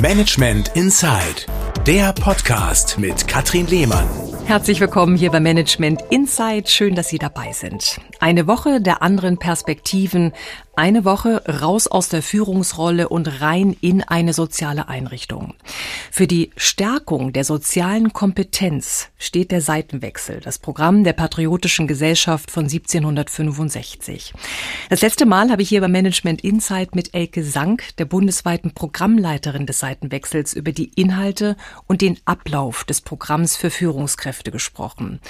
Management Inside, der Podcast mit Katrin Lehmann. Herzlich willkommen hier bei Management Insight. Schön, dass Sie dabei sind. Eine Woche der anderen Perspektiven, eine Woche raus aus der Führungsrolle und rein in eine soziale Einrichtung. Für die Stärkung der sozialen Kompetenz steht der Seitenwechsel, das Programm der Patriotischen Gesellschaft von 1765. Das letzte Mal habe ich hier bei Management Insight mit Elke Sank, der bundesweiten Programmleiterin des Seitenwechsels, über die Inhalte und den Ablauf des Programms für Führungskräfte gesprochen.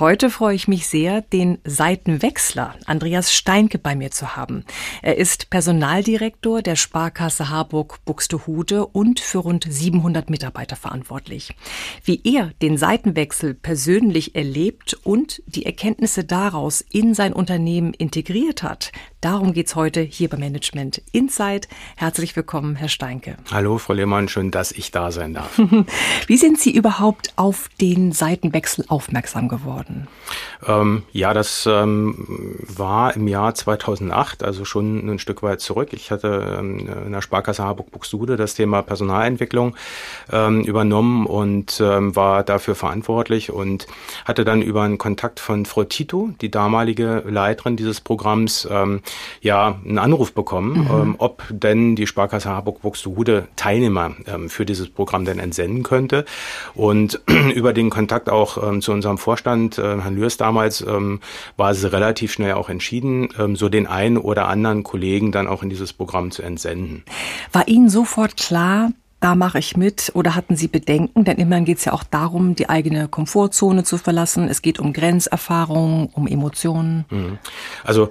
Heute freue ich mich sehr, den Seitenwechsler Andreas Steinke bei mir zu haben. Er ist Personaldirektor der Sparkasse Harburg-Buxtehude und für rund 700 Mitarbeiter verantwortlich. Wie er den Seitenwechsel persönlich erlebt und die Erkenntnisse daraus in sein Unternehmen integriert hat, darum geht's heute hier bei Management Insight. Herzlich willkommen, Herr Steinke. Hallo, Frau Lehmann, schön, dass ich da sein darf. Wie sind Sie überhaupt auf den Seitenwechsel aufmerksam geworden? Ähm, ja, das ähm, war im Jahr 2008, also schon ein Stück weit zurück. Ich hatte ähm, in der Sparkasse Harburg-Buxtehude das Thema Personalentwicklung ähm, übernommen und ähm, war dafür verantwortlich und hatte dann über einen Kontakt von Frau Tito, die damalige Leiterin dieses Programms, ähm, ja, einen Anruf bekommen, mhm. ähm, ob denn die Sparkasse Harburg-Buxtehude Teilnehmer ähm, für dieses Programm denn entsenden könnte. Und über den Kontakt auch ähm, zu unserem Vorstand, äh, Herrn Lürs damals, ähm, war es relativ schnell auch entschieden, ähm, so den einen oder anderen Kollegen dann auch in dieses Programm zu entsenden. War Ihnen sofort klar, da mache ich mit oder hatten Sie Bedenken? Denn immerhin geht es ja auch darum, die eigene Komfortzone zu verlassen. Es geht um Grenzerfahrungen, um Emotionen. Mhm. Also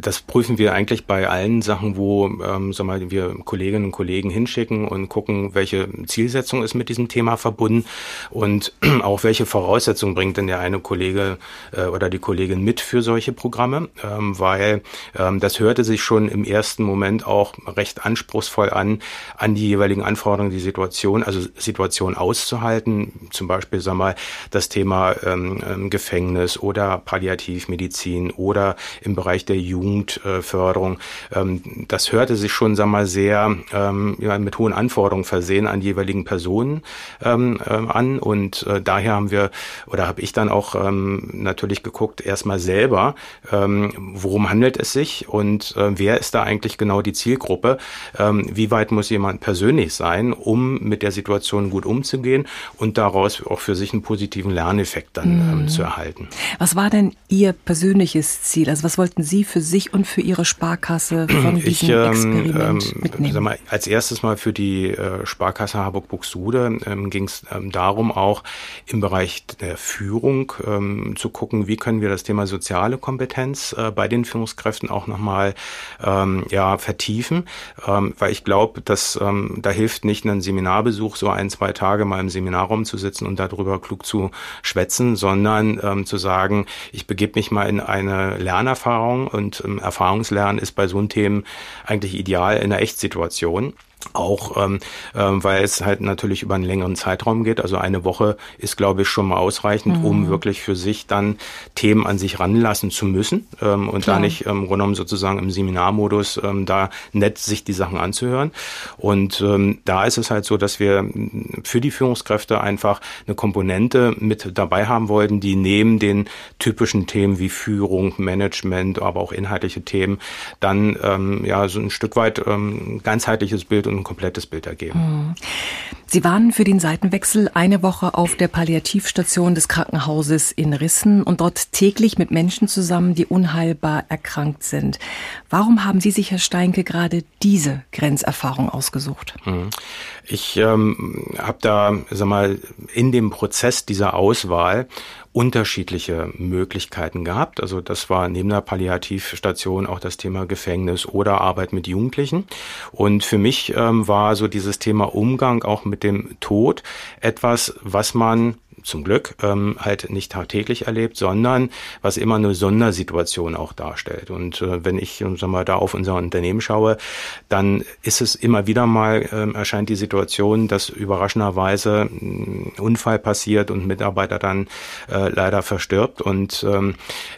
das prüfen wir eigentlich bei allen Sachen, wo ähm, sag mal, wir Kolleginnen und Kollegen hinschicken und gucken, welche Zielsetzung ist mit diesem Thema verbunden und auch welche Voraussetzungen bringt denn der eine Kollege äh, oder die Kollegin mit für solche Programme, ähm, weil ähm, das hörte sich schon im ersten Moment auch recht anspruchsvoll an, an die jeweiligen Anforderungen, die Situation, also Situation auszuhalten, zum Beispiel, sag mal, das Thema ähm, ähm Gefängnis oder Palliativmedizin oder im Bereich der Jugendförderung. Ähm, das hörte sich schon, sag mal, sehr ähm, ja, mit hohen Anforderungen versehen an jeweiligen Personen ähm, an. Und äh, daher haben wir oder habe ich dann auch natürlich geguckt, erstmal selber, worum handelt es sich und äh, wer ist da eigentlich genau die Zielgruppe? wie weit muss jemand persönlich sein, um mit der Situation gut umzugehen und daraus auch für sich einen positiven Lerneffekt dann mhm. zu erhalten. Was war denn Ihr persönliches Ziel? Also was wollten Sie für sich und für Ihre Sparkasse von diesem ich, ähm, Experiment ähm, mitnehmen? Mal, als erstes mal für die äh, Sparkasse Harburg-Buxtehude ähm, ging es ähm, darum, auch im Bereich der Führung ähm, zu gucken, wie können wir das Thema soziale Kompetenz äh, bei den Führungskräften auch nochmal ähm, ja, vertiefen, ähm, weil ich glaube, dass ähm, da hilft nicht ein Seminarbesuch, so ein, zwei Tage mal im Seminarraum zu sitzen und darüber klug zu schwätzen, sondern ähm, zu sagen, ich begebe mich mal in eine Lernerfahrung und ähm, Erfahrungslernen ist bei so einem Themen eigentlich ideal in der Echtsituation. Auch ähm, ähm, weil es halt natürlich über einen längeren Zeitraum geht. Also eine Woche ist, glaube ich, schon mal ausreichend, mhm. um wirklich für sich dann Themen an sich ranlassen zu müssen ähm, und Klar. da nicht ähm, genommen sozusagen im Seminarmodus ähm, da nett sich die Sachen anzuhören. Und ähm, da ist es halt so, dass wir für die Führungskräfte einfach eine Komponente mit dabei haben wollten, die neben den typischen Themen wie Führung, Management, aber auch inhaltliche Themen dann ähm, ja so ein Stück weit ähm, ganzheitliches Bild ein komplettes Bild ergeben. Mhm. Sie waren für den Seitenwechsel eine Woche auf der Palliativstation des Krankenhauses in Rissen und dort täglich mit Menschen zusammen, die unheilbar erkrankt sind. Warum haben Sie sich, Herr Steinke, gerade diese Grenzerfahrung ausgesucht? Mhm. Ich ähm, habe da, sag mal, in dem Prozess dieser Auswahl unterschiedliche Möglichkeiten gehabt. Also das war neben der Palliativstation auch das Thema Gefängnis oder Arbeit mit Jugendlichen. Und für mich ähm, war so dieses Thema Umgang auch mit dem Tod etwas, was man zum Glück ähm, halt nicht tagtäglich erlebt, sondern was immer eine Sondersituation auch darstellt. Und äh, wenn ich sag mal, da auf unser Unternehmen schaue, dann ist es immer wieder mal, äh, erscheint die Situation, dass überraschenderweise ein Unfall passiert und ein Mitarbeiter dann äh, leider verstirbt. Und ähm,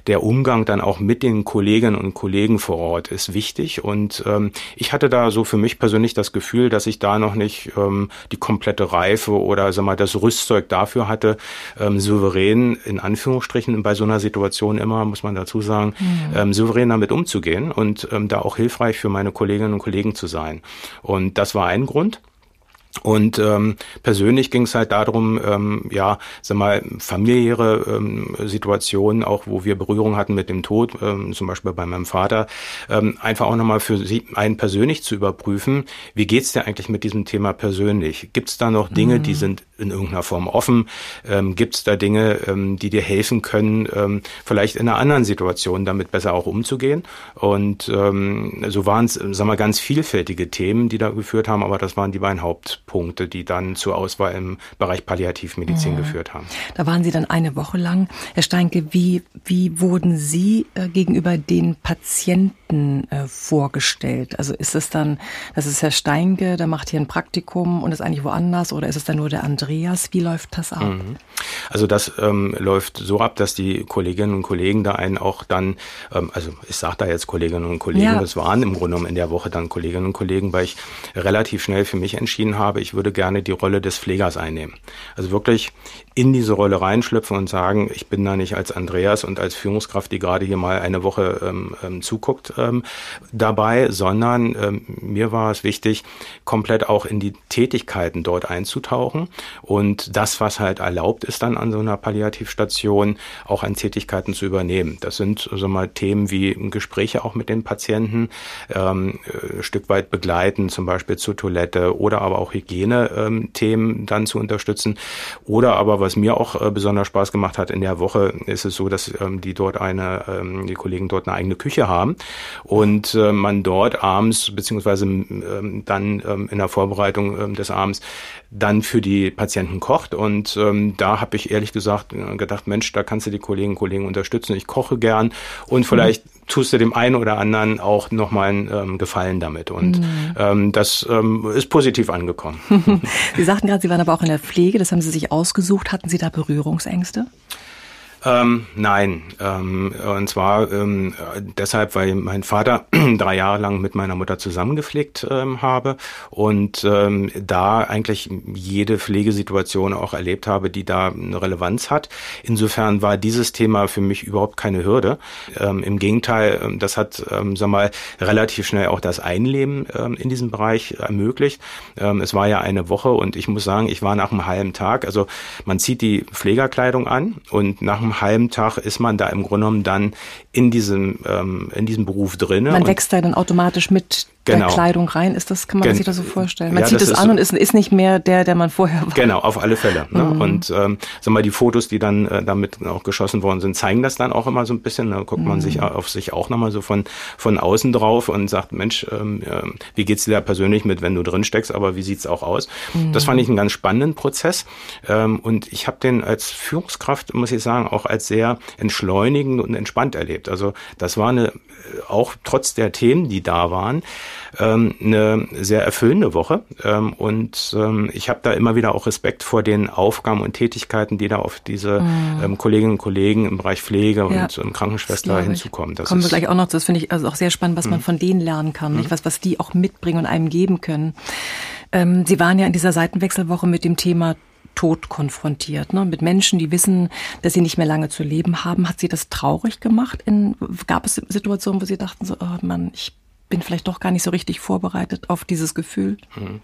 der Umgang dann auch mit den Kolleginnen und Kollegen vor Ort ist wichtig. Und ähm, ich hatte da so für mich persönlich das Gefühl, dass ich da noch nicht ähm, die komplette Reife oder sag mal, das Rüstzeug dafür hatte, ähm, souverän in Anführungsstrichen bei so einer Situation immer, muss man dazu sagen, mhm. ähm, souverän damit umzugehen und ähm, da auch hilfreich für meine Kolleginnen und Kollegen zu sein. Und das war ein Grund. Und ähm, persönlich ging es halt darum, ähm, ja, sag mal, familiäre ähm, Situationen, auch wo wir Berührung hatten mit dem Tod, ähm, zum Beispiel bei meinem Vater, ähm, einfach auch nochmal für sie, einen persönlich zu überprüfen, wie geht's dir eigentlich mit diesem Thema persönlich? Gibt es da noch Dinge, mhm. die sind in irgendeiner Form offen? Ähm, Gibt es da Dinge, ähm, die dir helfen können, ähm, vielleicht in einer anderen Situation damit besser auch umzugehen? Und ähm, so waren es, sag mal, ganz vielfältige Themen, die da geführt haben, aber das waren die beiden Haupt Punkte, die dann zur Auswahl im Bereich Palliativmedizin mhm. geführt haben. Da waren Sie dann eine Woche lang. Herr Steinke, wie, wie wurden Sie äh, gegenüber den Patienten äh, vorgestellt? Also ist es dann, das ist Herr Steinke, der macht hier ein Praktikum und ist eigentlich woanders oder ist es dann nur der Andreas? Wie läuft das ab? Mhm. Also das ähm, läuft so ab, dass die Kolleginnen und Kollegen da einen auch dann, ähm, also ich sage da jetzt Kolleginnen und Kollegen, ja. das waren im Grunde genommen in der Woche dann Kolleginnen und Kollegen, weil ich relativ schnell für mich entschieden habe, ich würde gerne die Rolle des Pflegers einnehmen. Also wirklich in diese Rolle reinschlüpfen und sagen, ich bin da nicht als Andreas und als Führungskraft, die gerade hier mal eine Woche ähm, ähm, zuguckt, ähm, dabei, sondern ähm, mir war es wichtig, komplett auch in die Tätigkeiten dort einzutauchen. Und das, was halt erlaubt ist dann an so einer Palliativstation, auch an Tätigkeiten zu übernehmen. Das sind so mal Themen wie Gespräche auch mit den Patienten, ähm, äh, Stück weit begleiten, zum Beispiel zur Toilette oder aber auch Hygiene-Themen ähm, dann zu unterstützen. Oder aber was mir auch äh, besonders Spaß gemacht hat in der Woche, ist es so, dass ähm, die dort eine, ähm, die Kollegen dort eine eigene Küche haben und äh, man dort abends beziehungsweise ähm, dann ähm, in der Vorbereitung ähm, des Abends dann für die Patienten kocht und ähm, da habe ich ehrlich gesagt äh, gedacht, Mensch, da kannst du die Kolleginnen und Kollegen unterstützen. Ich koche gern und vielleicht mhm tust du dem einen oder anderen auch nochmal einen ähm, Gefallen damit. Und mhm. ähm, das ähm, ist positiv angekommen. Sie sagten gerade, Sie waren aber auch in der Pflege, das haben Sie sich ausgesucht. Hatten Sie da Berührungsängste? Ähm, nein, ähm, und zwar ähm, deshalb, weil mein Vater drei Jahre lang mit meiner Mutter zusammengepflegt ähm, habe und ähm, da eigentlich jede Pflegesituation auch erlebt habe, die da eine Relevanz hat. Insofern war dieses Thema für mich überhaupt keine Hürde. Ähm, Im Gegenteil, ähm, das hat, ähm, sag mal, relativ schnell auch das Einleben ähm, in diesem Bereich ermöglicht. Ähm, es war ja eine Woche und ich muss sagen, ich war nach einem halben Tag, also man zieht die Pflegerkleidung an und nach einem halben Tag ist man da im Grunde genommen dann in diesem, ähm, in diesem Beruf drin. Man wächst da dann automatisch mit genau. der Kleidung rein. Ist das, kann man Gen sich das so vorstellen? Man ja, zieht es an und ist, ist nicht mehr der, der man vorher war. Genau, auf alle Fälle. Ne? Mhm. Und ähm, sag mal, die Fotos, die dann äh, damit auch geschossen worden sind, zeigen das dann auch immer so ein bisschen. Da guckt mhm. man sich auf sich auch nochmal so von, von außen drauf und sagt, Mensch, ähm, äh, wie geht's dir da persönlich mit, wenn du drin steckst, aber wie sieht's auch aus? Mhm. Das fand ich einen ganz spannenden Prozess. Ähm, und ich habe den als Führungskraft, muss ich sagen, auch als sehr entschleunigend und entspannt erlebt. Also das war eine, auch trotz der Themen, die da waren, ähm, eine sehr erfüllende Woche. Ähm, und ähm, ich habe da immer wieder auch Respekt vor den Aufgaben und Tätigkeiten, die da auf diese mhm. ähm, Kolleginnen und Kollegen im Bereich Pflege ja, und ähm, Krankenschwester hinzukommen. Das Kommen wir gleich auch noch, das finde ich also auch sehr spannend, was mhm. man von denen lernen kann, mhm. nicht? Was, was die auch mitbringen und einem geben können. Ähm, Sie waren ja in dieser Seitenwechselwoche mit dem Thema Tod konfrontiert, ne? mit Menschen, die wissen, dass sie nicht mehr lange zu leben haben. Hat sie das traurig gemacht? In, gab es Situationen, wo sie dachten so, oh Mann, ich bin vielleicht doch gar nicht so richtig vorbereitet auf dieses Gefühl? Hm.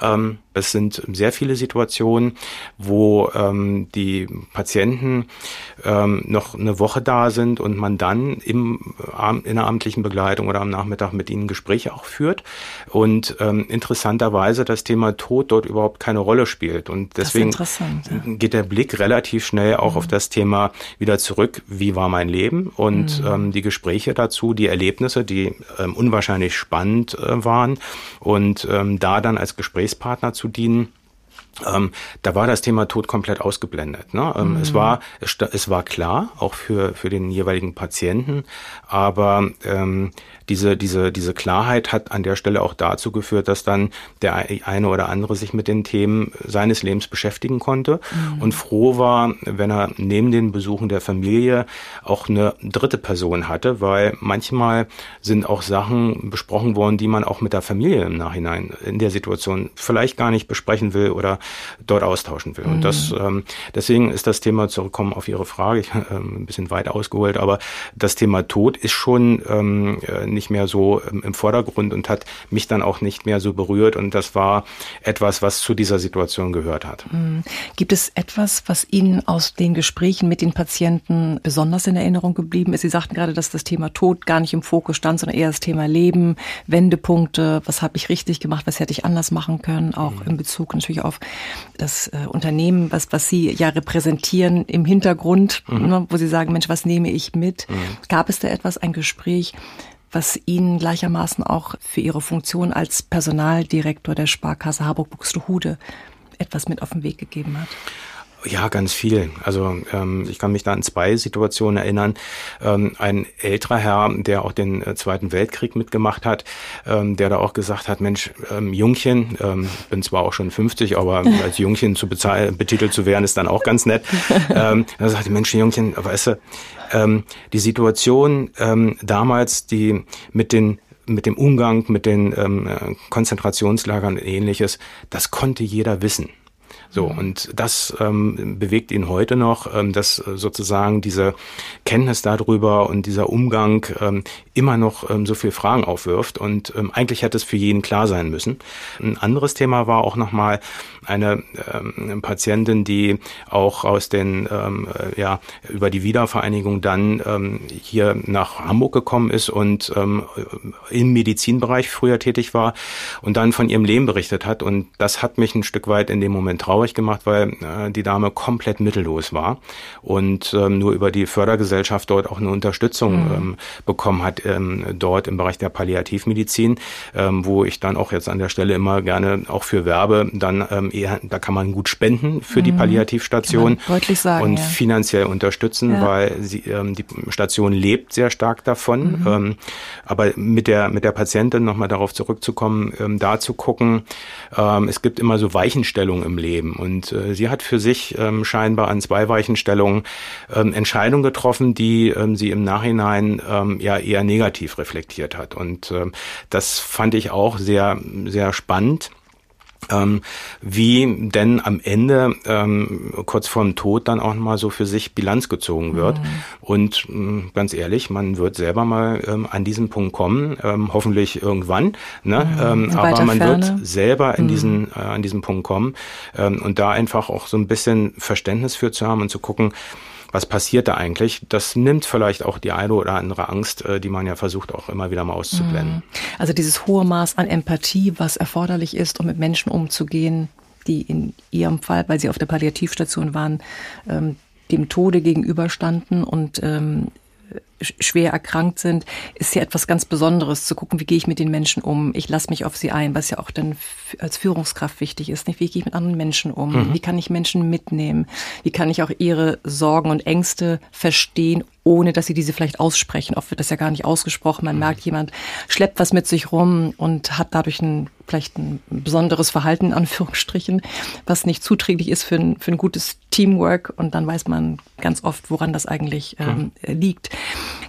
Ähm, es sind sehr viele Situationen, wo ähm, die Patienten ähm, noch eine Woche da sind und man dann im, in der amtlichen Begleitung oder am Nachmittag mit ihnen Gespräche auch führt und ähm, interessanterweise das Thema Tod dort überhaupt keine Rolle spielt. Und deswegen ja. geht der Blick relativ schnell auch mhm. auf das Thema wieder zurück, wie war mein Leben und mhm. ähm, die Gespräche dazu, die Erlebnisse, die ähm, unwahrscheinlich spannend äh, waren und ähm, da dann als Gesprächspartner zu dienen ähm, da war das Thema Tod komplett ausgeblendet. Ne? Ähm, mhm. Es war es, es, war klar, auch für für den jeweiligen Patienten, aber ähm, diese diese diese Klarheit hat an der Stelle auch dazu geführt, dass dann der eine oder andere sich mit den Themen seines Lebens beschäftigen konnte mhm. und froh war, wenn er neben den Besuchen der Familie auch eine dritte Person hatte, weil manchmal sind auch Sachen besprochen worden, die man auch mit der Familie im Nachhinein in der Situation vielleicht gar nicht besprechen will oder dort austauschen will. Mhm. Und das, mhm. ähm, deswegen ist das Thema, zurückkommen auf Ihre Frage, ich ähm, ein bisschen weit ausgeholt, aber das Thema Tod ist schon ähm, äh, nicht mehr so ähm, im Vordergrund und hat mich dann auch nicht mehr so berührt. Und das war etwas, was zu dieser Situation gehört hat. Mhm. Gibt es etwas, was Ihnen aus den Gesprächen mit den Patienten besonders in Erinnerung geblieben ist? Sie sagten gerade, dass das Thema Tod gar nicht im Fokus stand, sondern eher das Thema Leben, Wendepunkte, was habe ich richtig gemacht, was hätte ich anders machen können, auch mhm. in Bezug natürlich auf das äh, Unternehmen, was, was Sie ja repräsentieren im Hintergrund, mhm. ne, wo Sie sagen, Mensch, was nehme ich mit? Mhm. Gab es da etwas, ein Gespräch, was Ihnen gleichermaßen auch für Ihre Funktion als Personaldirektor der Sparkasse Harburg-Buxtehude etwas mit auf den Weg gegeben hat? Ja, ganz viel. Also ähm, ich kann mich da an zwei Situationen erinnern. Ähm, ein älterer Herr, der auch den äh, Zweiten Weltkrieg mitgemacht hat, ähm, der da auch gesagt hat, Mensch, ähm, Jungchen, ähm, bin zwar auch schon 50, aber als Jungchen zu betitelt zu werden, ist dann auch ganz nett. ähm, da sagte, Mensch, Jungchen, weißt du, ähm, die Situation ähm, damals, die mit den mit dem Umgang mit den ähm, Konzentrationslagern und ähnliches, das konnte jeder wissen. So, und das ähm, bewegt ihn heute noch, ähm, dass sozusagen diese Kenntnis darüber und dieser Umgang ähm, immer noch ähm, so viel Fragen aufwirft. Und ähm, eigentlich hätte es für jeden klar sein müssen. Ein anderes Thema war auch nochmal eine ähm, Patientin, die auch aus den, ähm, äh, ja, über die Wiedervereinigung dann ähm, hier nach Hamburg gekommen ist und ähm, im Medizinbereich früher tätig war und dann von ihrem Leben berichtet hat. Und das hat mich ein Stück weit in dem Moment traurig gemacht, weil äh, die Dame komplett mittellos war und ähm, nur über die Fördergesellschaft dort auch eine Unterstützung mhm. ähm, bekommen hat, ähm, dort im Bereich der Palliativmedizin, ähm, wo ich dann auch jetzt an der Stelle immer gerne auch für Werbe dann ähm, eher, da kann man gut spenden für mhm. die Palliativstation deutlich sagen, und ja. finanziell unterstützen, ja. weil sie, ähm, die Station lebt sehr stark davon. Mhm. Ähm, aber mit der mit der Patientin nochmal darauf zurückzukommen, ähm, da zu gucken, ähm, es gibt immer so Weichenstellungen im Leben und äh, sie hat für sich ähm, scheinbar an zwei Weichenstellungen ähm, Entscheidungen getroffen, die ähm, sie im Nachhinein ähm, ja eher negativ reflektiert hat und ähm, das fand ich auch sehr sehr spannend ähm, wie denn am Ende ähm, kurz vorm Tod dann auch mal so für sich Bilanz gezogen wird. Mhm. Und ähm, ganz ehrlich, man wird selber mal ähm, an diesen Punkt kommen, ähm, hoffentlich irgendwann. Ne? Mhm. Ähm, aber man Ferne. wird selber in mhm. diesen, äh, an diesen Punkt kommen ähm, und da einfach auch so ein bisschen Verständnis für zu haben und zu gucken, was passiert da eigentlich? Das nimmt vielleicht auch die eine oder andere Angst, äh, die man ja versucht auch immer wieder mal auszublenden. Mhm. Also dieses hohe Maß an Empathie, was erforderlich ist, um mit Menschen umzugehen, die in ihrem Fall, weil sie auf der Palliativstation waren, ähm, dem Tode gegenüberstanden und ähm, schwer erkrankt sind, ist ja etwas ganz Besonderes, zu gucken, wie gehe ich mit den Menschen um. Ich lasse mich auf sie ein, was ja auch dann als Führungskraft wichtig ist. Nicht? Wie gehe ich mit anderen Menschen um? Mhm. Wie kann ich Menschen mitnehmen? Wie kann ich auch ihre Sorgen und Ängste verstehen, ohne dass sie diese vielleicht aussprechen? Oft wird das ja gar nicht ausgesprochen. Man mhm. merkt, jemand schleppt was mit sich rum und hat dadurch ein vielleicht ein besonderes Verhalten, in Anführungsstrichen, was nicht zuträglich ist für ein, für ein gutes Teamwork. Und dann weiß man ganz oft, woran das eigentlich ähm, liegt.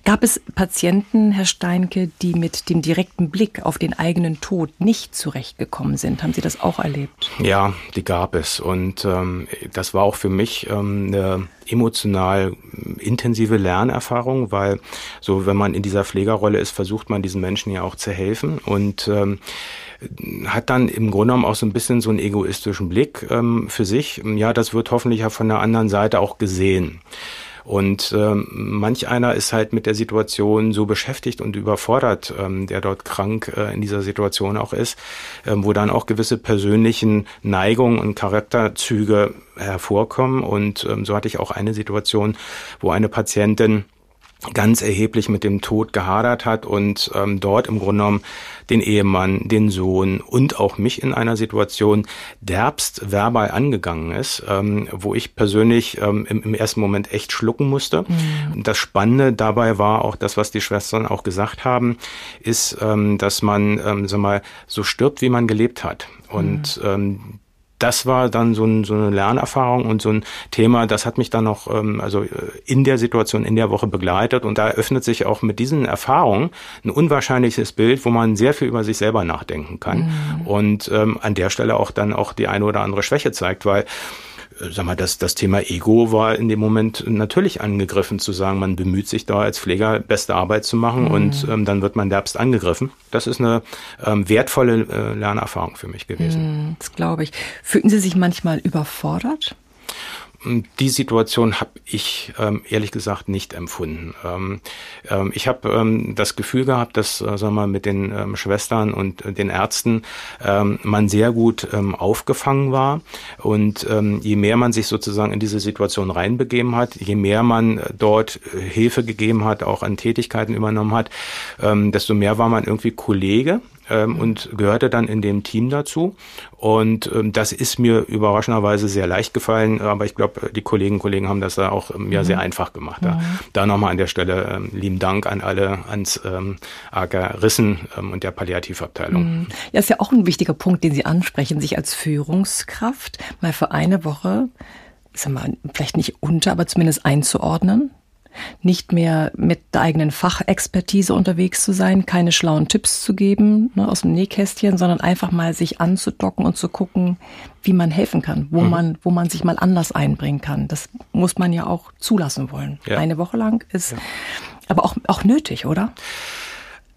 Gab es Patienten, Herr Steinke, die mit dem direkten Blick auf den eigenen Tod nicht zurechtgekommen sind? Haben Sie das auch erlebt? Ja, die gab es. Und ähm, das war auch für mich ähm, eine emotional intensive Lernerfahrung, weil so, wenn man in dieser Pflegerrolle ist, versucht man diesen Menschen ja auch zu helfen und ähm, hat dann im Grunde genommen auch so ein bisschen so einen egoistischen Blick ähm, für sich. Ja, das wird hoffentlich ja von der anderen Seite auch gesehen. Und ähm, manch einer ist halt mit der Situation so beschäftigt und überfordert, ähm, der dort krank äh, in dieser Situation auch ist, ähm, wo dann auch gewisse persönlichen Neigungen und Charakterzüge hervorkommen. Und ähm, so hatte ich auch eine Situation, wo eine Patientin ganz erheblich mit dem Tod gehadert hat und ähm, dort im Grunde genommen den Ehemann, den Sohn und auch mich in einer Situation derbst verbal angegangen ist, ähm, wo ich persönlich ähm, im, im, ersten Moment echt schlucken musste. Mhm. Das Spannende dabei war auch das, was die Schwestern auch gesagt haben, ist, ähm, dass man, ähm, sag mal, so stirbt, wie man gelebt hat. Und mhm. ähm, das war dann so, ein, so, eine Lernerfahrung und so ein Thema, das hat mich dann noch ähm, also äh, in der Situation, in der Woche begleitet. Und da eröffnet sich auch mit diesen Erfahrungen ein unwahrscheinliches Bild, wo man sehr viel über sich selber nachdenken kann. Mhm. Und ähm, an der Stelle auch dann auch die eine oder andere Schwäche zeigt, weil sag mal, das, das Thema Ego war in dem Moment natürlich angegriffen, zu sagen, man bemüht sich da als Pfleger beste Arbeit zu machen mhm. und ähm, dann wird man derbst angegriffen. Das ist eine ähm, wertvolle äh, Lernerfahrung für mich gewesen. Mhm, das glaube ich. Fühlten Sie sich manchmal überfordert? Die Situation habe ich ähm, ehrlich gesagt nicht empfunden. Ähm, ähm, ich habe das Gefühl gehabt, dass äh, sagen wir, mit den Schwestern und äh, den Ärzten man sehr gut aufgefangen war. Und je mehr man sich sozusagen in diese Situation reinbegeben hat, je mehr man dort äh, Hilfe gegeben hat, auch an Tätigkeiten übernommen hat, desto mehr war man irgendwie Kollege ähm, und gehörte dann in dem Team dazu. Und ähm, das ist mir überraschenderweise sehr leicht gefallen, aber ich glaube, die Kolleginnen und Kollegen haben das da auch ähm, ja mhm. sehr einfach gemacht. Da, mhm. da nochmal an der Stelle ähm, lieben Dank an alle, ans ähm, AK Rissen ähm, und der Palliativabteilung. Mhm. Ja, ist ja auch ein wichtiger Punkt, den Sie ansprechen, sich als Führungskraft mal für eine Woche, ich sag mal, vielleicht nicht unter, aber zumindest einzuordnen nicht mehr mit der eigenen Fachexpertise unterwegs zu sein, keine schlauen Tipps zu geben ne, aus dem Nähkästchen, sondern einfach mal sich anzudocken und zu gucken, wie man helfen kann, wo mhm. man, wo man sich mal anders einbringen kann. Das muss man ja auch zulassen wollen. Ja. Eine Woche lang ist ja. aber auch, auch nötig, oder?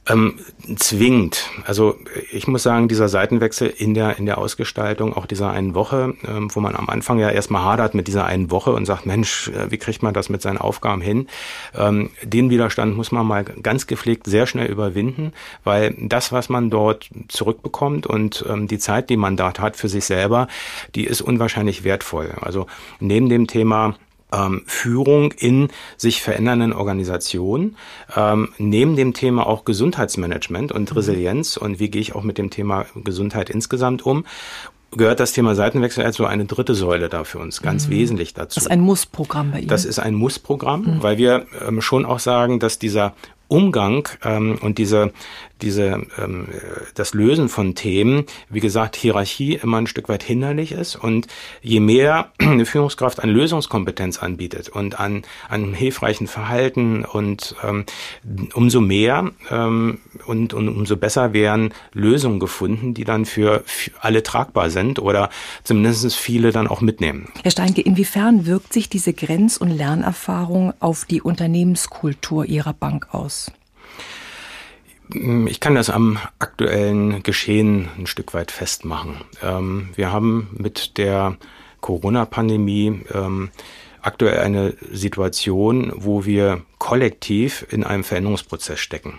Ähm, zwingend. Also ich muss sagen, dieser Seitenwechsel in der, in der Ausgestaltung, auch dieser einen Woche, ähm, wo man am Anfang ja erstmal hadert mit dieser einen Woche und sagt, Mensch, äh, wie kriegt man das mit seinen Aufgaben hin? Ähm, den Widerstand muss man mal ganz gepflegt sehr schnell überwinden, weil das, was man dort zurückbekommt und ähm, die Zeit, die man dort hat für sich selber, die ist unwahrscheinlich wertvoll. Also neben dem Thema ähm, Führung in sich verändernden Organisationen, ähm, neben dem Thema auch Gesundheitsmanagement und mhm. Resilienz und wie gehe ich auch mit dem Thema Gesundheit insgesamt um gehört das Thema Seitenwechsel als so eine dritte Säule da für uns ganz mhm. wesentlich dazu. Das ist ein Mussprogramm bei Ihnen. Das ist ein Mussprogramm, mhm. weil wir ähm, schon auch sagen, dass dieser Umgang ähm, und diese, diese, ähm, das Lösen von Themen, wie gesagt, Hierarchie immer ein Stück weit hinderlich ist. Und je mehr eine Führungskraft an Lösungskompetenz anbietet und an, an hilfreichen Verhalten und ähm, umso mehr ähm, und, und umso besser werden Lösungen gefunden, die dann für, für alle tragbar sind oder zumindest viele dann auch mitnehmen. Herr Steinke, inwiefern wirkt sich diese Grenz- und Lernerfahrung auf die Unternehmenskultur Ihrer Bank aus? Ich kann das am aktuellen Geschehen ein Stück weit festmachen. Ähm, wir haben mit der Corona-Pandemie ähm, aktuell eine Situation, wo wir kollektiv in einem Veränderungsprozess stecken.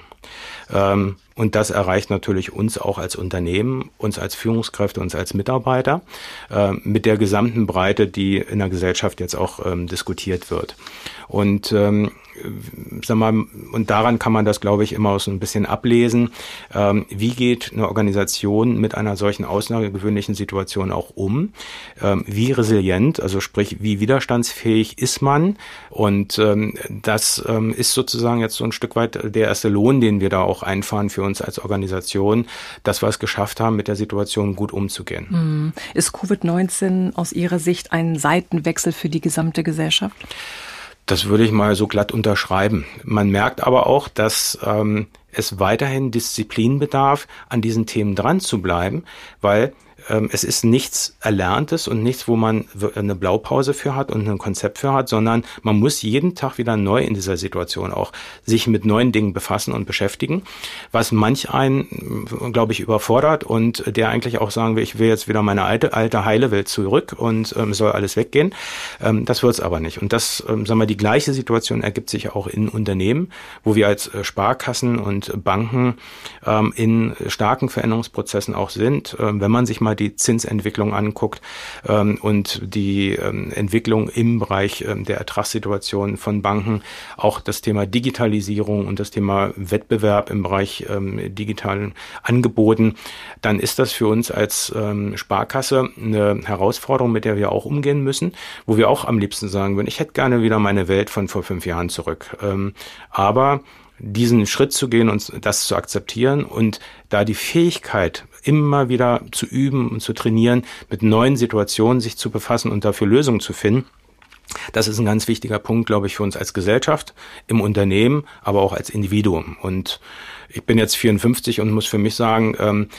Ähm, und das erreicht natürlich uns auch als Unternehmen, uns als Führungskräfte, uns als Mitarbeiter äh, mit der gesamten Breite, die in der Gesellschaft jetzt auch ähm, diskutiert wird. Und ähm, sag mal, und daran kann man das, glaube ich, immer so ein bisschen ablesen. Ähm, wie geht eine Organisation mit einer solchen außergewöhnlichen Situation auch um? Ähm, wie resilient, also sprich, wie widerstandsfähig ist man? Und ähm, das ähm, ist sozusagen jetzt so ein Stück weit der erste Lohn, den wir da auch einfahren für uns als Organisation, dass wir es geschafft haben, mit der Situation gut umzugehen. Hm. Ist Covid-19 aus Ihrer Sicht ein Seitenwechsel für die gesamte Gesellschaft? Das würde ich mal so glatt unterschreiben. Man merkt aber auch, dass ähm, es weiterhin Disziplin bedarf, an diesen Themen dran zu bleiben, weil es ist nichts Erlerntes und nichts, wo man eine Blaupause für hat und ein Konzept für hat, sondern man muss jeden Tag wieder neu in dieser Situation auch sich mit neuen Dingen befassen und beschäftigen, was manch einen, glaube ich, überfordert und der eigentlich auch sagen will, ich will jetzt wieder meine alte, alte heile Welt zurück und ähm, soll alles weggehen. Ähm, das wird es aber nicht. Und das, ähm, sagen wir, die gleiche Situation ergibt sich auch in Unternehmen, wo wir als äh, Sparkassen und Banken ähm, in starken Veränderungsprozessen auch sind. Ähm, wenn man sich mal mal die Zinsentwicklung anguckt ähm, und die ähm, Entwicklung im Bereich ähm, der Ertragssituation von Banken, auch das Thema Digitalisierung und das Thema Wettbewerb im Bereich ähm, digitalen Angeboten, dann ist das für uns als ähm, Sparkasse eine Herausforderung, mit der wir auch umgehen müssen, wo wir auch am liebsten sagen würden, ich hätte gerne wieder meine Welt von vor fünf Jahren zurück. Ähm, aber diesen Schritt zu gehen und das zu akzeptieren und da die Fähigkeit immer wieder zu üben und zu trainieren, mit neuen Situationen sich zu befassen und dafür Lösungen zu finden. Das ist ein ganz wichtiger Punkt, glaube ich, für uns als Gesellschaft, im Unternehmen, aber auch als Individuum. Und ich bin jetzt 54 und muss für mich sagen, ähm,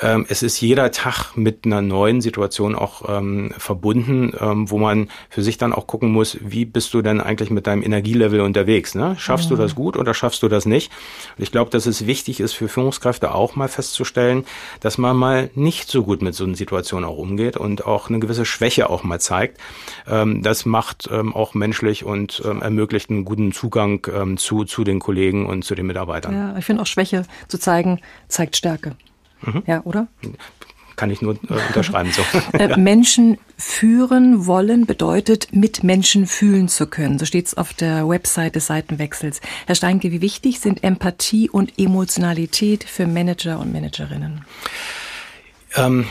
ähm, es ist jeder Tag mit einer neuen Situation auch ähm, verbunden, ähm, wo man für sich dann auch gucken muss, wie bist du denn eigentlich mit deinem Energielevel unterwegs? Ne? Schaffst mhm. du das gut oder schaffst du das nicht? Und ich glaube, dass es wichtig ist für Führungskräfte auch mal festzustellen, dass man mal nicht so gut mit so einer Situation auch umgeht und auch eine gewisse Schwäche auch mal zeigt. Ähm, das macht ähm, auch menschlich und ähm, ermöglicht einen guten Zugang ähm, zu, zu den Kollegen und zu den Mitarbeitern. Ja, ich finde auch Schwäche zu zeigen, zeigt Stärke. Mhm. Ja, oder? Kann ich nur äh, unterschreiben. So. Äh, Menschen führen wollen bedeutet, mit Menschen fühlen zu können. So steht es auf der Website des Seitenwechsels. Herr Steinke, wie wichtig sind Empathie und Emotionalität für Manager und Managerinnen? Ähm,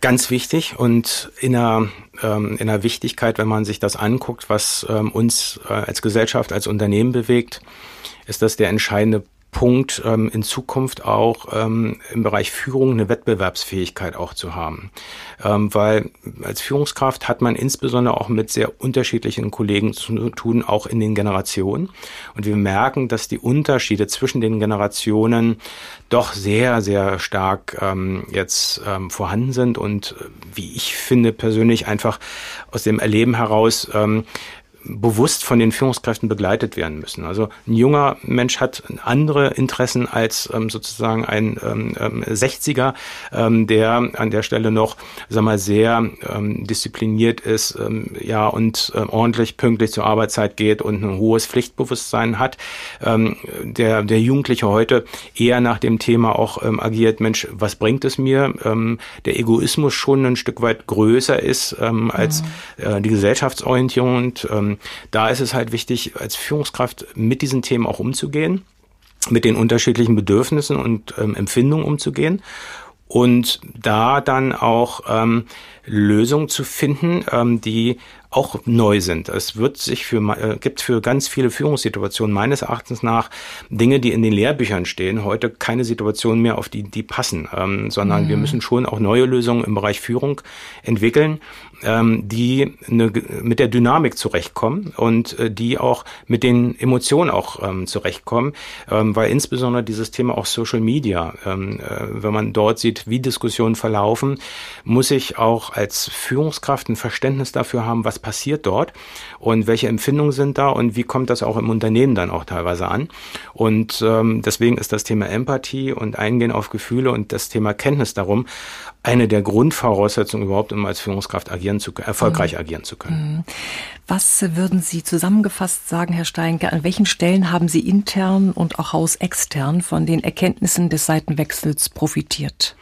ganz wichtig und in einer, ähm, in einer Wichtigkeit, wenn man sich das anguckt, was ähm, uns äh, als Gesellschaft, als Unternehmen bewegt, ist das der entscheidende Punkt, ähm, in Zukunft auch ähm, im Bereich Führung eine Wettbewerbsfähigkeit auch zu haben. Ähm, weil als Führungskraft hat man insbesondere auch mit sehr unterschiedlichen Kollegen zu tun, auch in den Generationen. Und wir merken, dass die Unterschiede zwischen den Generationen doch sehr, sehr stark ähm, jetzt ähm, vorhanden sind und äh, wie ich finde persönlich einfach aus dem Erleben heraus ähm, bewusst von den Führungskräften begleitet werden müssen. Also ein junger Mensch hat andere Interessen als ähm, sozusagen ein ähm, 60er, ähm, ähm, der an der Stelle noch, sag mal, sehr ähm, diszipliniert ist, ähm, ja und äh, ordentlich pünktlich zur Arbeitszeit geht und ein hohes Pflichtbewusstsein hat. Ähm, der der Jugendliche heute eher nach dem Thema auch ähm, agiert. Mensch, was bringt es mir? Ähm, der Egoismus schon ein Stück weit größer ist ähm, als mhm. äh, die Gesellschaftsorientierung und ähm, da ist es halt wichtig, als Führungskraft mit diesen Themen auch umzugehen, mit den unterschiedlichen Bedürfnissen und ähm, Empfindungen umzugehen und da dann auch ähm, Lösungen zu finden, ähm, die auch neu sind. Es wird sich für, äh, gibt für ganz viele Führungssituationen meines Erachtens nach Dinge, die in den Lehrbüchern stehen, heute keine Situation mehr, auf die die passen, ähm, sondern mhm. wir müssen schon auch neue Lösungen im Bereich Führung entwickeln ähm, die eine, mit der Dynamik zurechtkommen und äh, die auch mit den Emotionen auch ähm, zurechtkommen, ähm, weil insbesondere dieses Thema auch Social Media, ähm, äh, wenn man dort sieht, wie Diskussionen verlaufen, muss ich auch als Führungskraft ein Verständnis dafür haben, was passiert dort und welche Empfindungen sind da und wie kommt das auch im Unternehmen dann auch teilweise an. Und ähm, deswegen ist das Thema Empathie und Eingehen auf Gefühle und das Thema Kenntnis darum eine der Grundvoraussetzungen überhaupt, um als Führungskraft agieren zu erfolgreich mhm. agieren zu können. Mhm. Was würden Sie zusammengefasst sagen, Herr Steinke? An welchen Stellen haben Sie intern und auch hausextern von den Erkenntnissen des Seitenwechsels profitiert?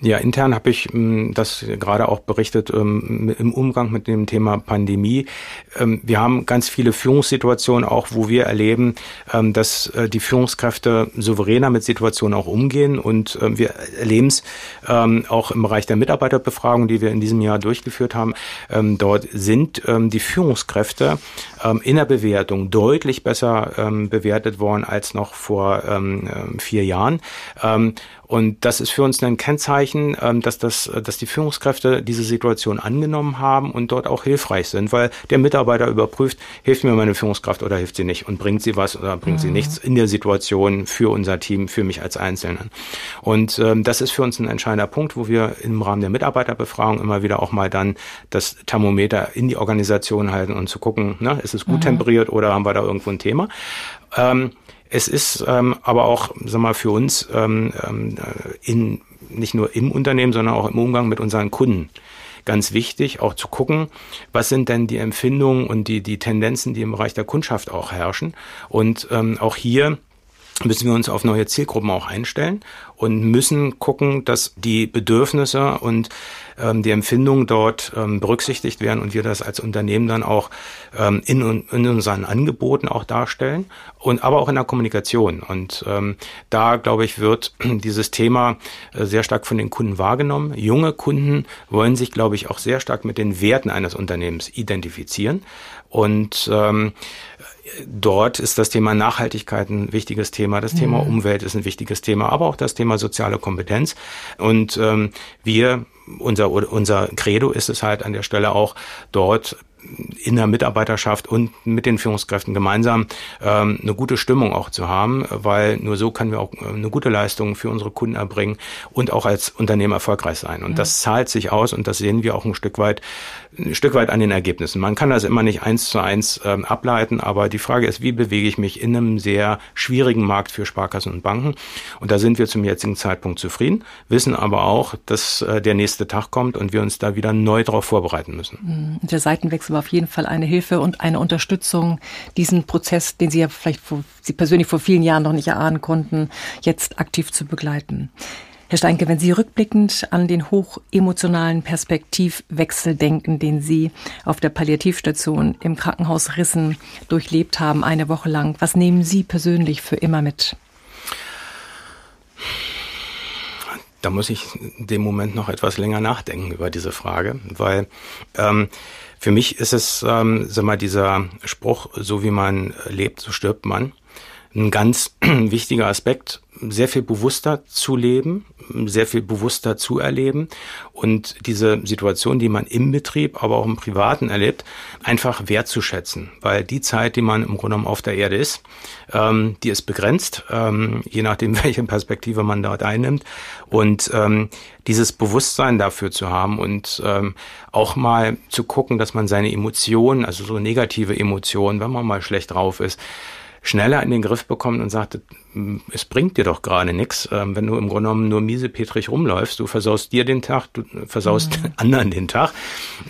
Ja, intern habe ich ähm, das gerade auch berichtet ähm, im Umgang mit dem Thema Pandemie. Ähm, wir haben ganz viele Führungssituationen auch, wo wir erleben, dass äh, die Führungskräfte souveräner mit Situationen auch umgehen und wir erleben es auch im Bereich der Mitarbeiterbefragung, die wir in diesem Jahr durchgeführt haben. dort sind die Führungskräfte in der Bewertung deutlich besser bewertet worden als noch vor vier Jahren. Und das ist für uns ein Kennzeichen, ähm, dass, das, dass die Führungskräfte diese Situation angenommen haben und dort auch hilfreich sind, weil der Mitarbeiter überprüft, hilft mir meine Führungskraft oder hilft sie nicht und bringt sie was oder bringt mhm. sie nichts in der Situation für unser Team, für mich als Einzelnen. Und ähm, das ist für uns ein entscheidender Punkt, wo wir im Rahmen der Mitarbeiterbefragung immer wieder auch mal dann das Thermometer in die Organisation halten und zu gucken, ne, ist es gut mhm. temperiert oder haben wir da irgendwo ein Thema. Ähm, es ist ähm, aber auch, sag mal, für uns ähm, ähm, in, nicht nur im Unternehmen, sondern auch im Umgang mit unseren Kunden ganz wichtig, auch zu gucken, was sind denn die Empfindungen und die, die Tendenzen, die im Bereich der Kundschaft auch herrschen. Und ähm, auch hier müssen wir uns auf neue Zielgruppen auch einstellen und müssen gucken, dass die Bedürfnisse und ähm, die Empfindungen dort ähm, berücksichtigt werden und wir das als Unternehmen dann auch ähm, in, in unseren Angeboten auch darstellen und aber auch in der Kommunikation. Und ähm, da, glaube ich, wird dieses Thema äh, sehr stark von den Kunden wahrgenommen. Junge Kunden wollen sich, glaube ich, auch sehr stark mit den Werten eines Unternehmens identifizieren. Und ähm, dort ist das Thema Nachhaltigkeit ein wichtiges Thema, das Thema mhm. Umwelt ist ein wichtiges Thema, aber auch das Thema soziale Kompetenz. Und ähm, wir, unser, unser Credo ist es halt an der Stelle auch dort in der Mitarbeiterschaft und mit den Führungskräften gemeinsam ähm, eine gute Stimmung auch zu haben, weil nur so können wir auch äh, eine gute Leistung für unsere Kunden erbringen und auch als Unternehmen erfolgreich sein. Und mhm. das zahlt sich aus und das sehen wir auch ein Stück weit, ein Stück weit an den Ergebnissen. Man kann das immer nicht eins zu eins ähm, ableiten, aber die Frage ist, wie bewege ich mich in einem sehr schwierigen Markt für Sparkassen und Banken? Und da sind wir zum jetzigen Zeitpunkt zufrieden, wissen aber auch, dass äh, der nächste Tag kommt und wir uns da wieder neu darauf vorbereiten müssen. Mhm. Der Seitenwechsel war auf jeden Fall eine Hilfe und eine Unterstützung, diesen Prozess, den Sie ja vielleicht vor, Sie persönlich vor vielen Jahren noch nicht erahnen konnten, jetzt aktiv zu begleiten. Herr Steinke, wenn Sie rückblickend an den hochemotionalen Perspektivwechsel denken, den Sie auf der Palliativstation im Krankenhaus Rissen durchlebt haben, eine Woche lang, was nehmen Sie persönlich für immer mit? Da muss ich in dem Moment noch etwas länger nachdenken über diese Frage, weil ähm, für mich ist es, ähm, sag mal, dieser Spruch, so wie man lebt, so stirbt man, ein ganz wichtiger Aspekt, sehr viel bewusster zu leben, sehr viel bewusster zu erleben und diese Situation, die man im Betrieb, aber auch im Privaten erlebt, einfach wertzuschätzen. Weil die Zeit, die man im Grunde genommen auf der Erde ist, ähm, die ist begrenzt, ähm, je nachdem, welche Perspektive man dort einnimmt. Und ähm, dieses Bewusstsein dafür zu haben und ähm, auch mal zu gucken, dass man seine Emotionen, also so negative Emotionen, wenn man mal schlecht drauf ist, schneller in den Griff bekommen und sagte, es bringt dir doch gerade nichts, ähm, wenn du im Grunde genommen nur miesepetrig rumläufst. Du versaust dir den Tag, du versaust mhm. anderen den Tag.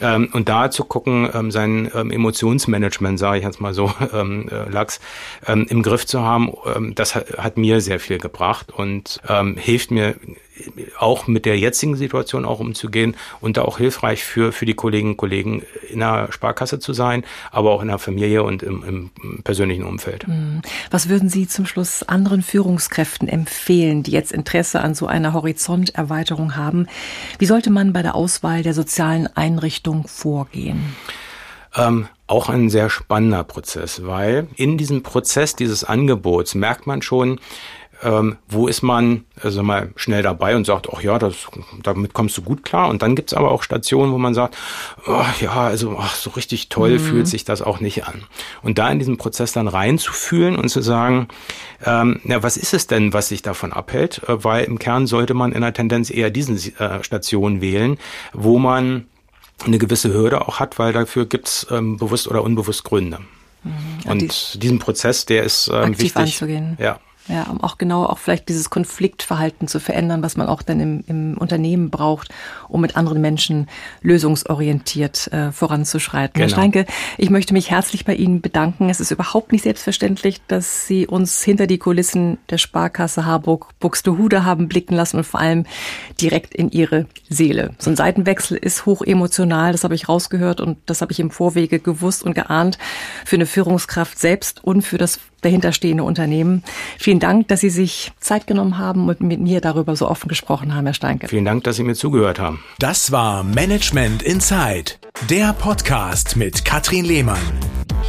Ähm, und da zu gucken, ähm, sein Emotionsmanagement, sage ich jetzt mal so, äh, Lachs, im Griff zu haben, das hat mir sehr viel gebracht und hilft mir auch mit der jetzigen Situation auch umzugehen und da auch hilfreich für, für die Kolleginnen und Kollegen in der Sparkasse zu sein, aber auch in der Familie und im, im persönlichen Umfeld. Mhm. Was würden Sie zum Schluss anderen Führungskräften empfehlen, die jetzt Interesse an so einer Horizonterweiterung haben? Wie sollte man bei der Auswahl der sozialen Einrichtung vorgehen? Ähm, auch ein sehr spannender Prozess, weil in diesem Prozess dieses Angebots merkt man schon, ähm, wo ist man also mal schnell dabei und sagt, ach ja, das, damit kommst du gut klar. Und dann gibt's aber auch Stationen, wo man sagt, oh, ja, also ach, so richtig toll mhm. fühlt sich das auch nicht an. Und da in diesem Prozess dann reinzufühlen und zu sagen, ähm, ja, was ist es denn, was sich davon abhält? Äh, weil im Kern sollte man in der Tendenz eher diesen äh, Stationen wählen, wo man eine gewisse Hürde auch hat, weil dafür gibt's ähm, bewusst oder unbewusst Gründe. Mhm. Und die, diesen Prozess, der ist ähm, wichtig. Anzugehen. Ja. Ja, um auch genau auch vielleicht dieses Konfliktverhalten zu verändern, was man auch dann im, im Unternehmen braucht, um mit anderen Menschen lösungsorientiert äh, voranzuschreiten. Genau. Herr Steinke, ich möchte mich herzlich bei Ihnen bedanken. Es ist überhaupt nicht selbstverständlich, dass Sie uns hinter die Kulissen der Sparkasse Harburg Buxtehude haben blicken lassen und vor allem direkt in Ihre Seele. So ein Seitenwechsel ist hoch emotional, das habe ich rausgehört und das habe ich im Vorwege gewusst und geahnt für eine Führungskraft selbst und für das dahinterstehende Unternehmen. Vielen Dank, dass Sie sich Zeit genommen haben und mit mir darüber so offen gesprochen haben, Herr Steinke. Vielen Dank, dass Sie mir zugehört haben. Das war Management Inside, der Podcast mit Katrin Lehmann.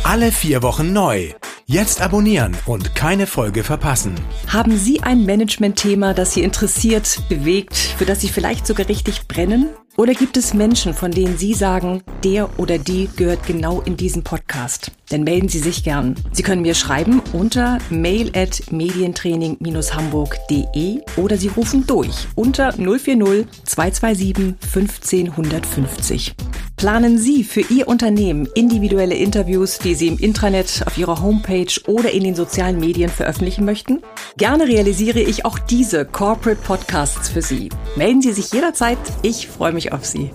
Alle vier Wochen neu. Jetzt abonnieren und keine Folge verpassen. Haben Sie ein Management-Thema, das Sie interessiert, bewegt, für das Sie vielleicht sogar richtig brennen? Oder gibt es Menschen, von denen Sie sagen, der oder die gehört genau in diesen Podcast? Dann melden Sie sich gern. Sie können mir schreiben unter mail at medientraining-hamburg.de oder Sie rufen durch unter 040 227 15 150. Planen Sie für Ihr Unternehmen individuelle Interviews, die Sie im Intranet, auf Ihrer Homepage oder in den sozialen Medien veröffentlichen möchten? Gerne realisiere ich auch diese Corporate Podcasts für Sie. Melden Sie sich jederzeit. Ich freue mich auf Sie.